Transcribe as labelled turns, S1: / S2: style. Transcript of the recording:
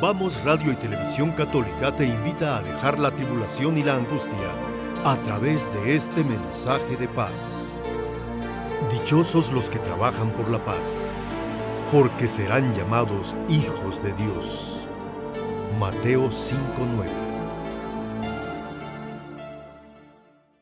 S1: Vamos Radio y Televisión Católica te invita a dejar la tribulación y la angustia a través de este mensaje de paz. Dichosos los que trabajan por la paz, porque serán llamados hijos de Dios. Mateo 5:9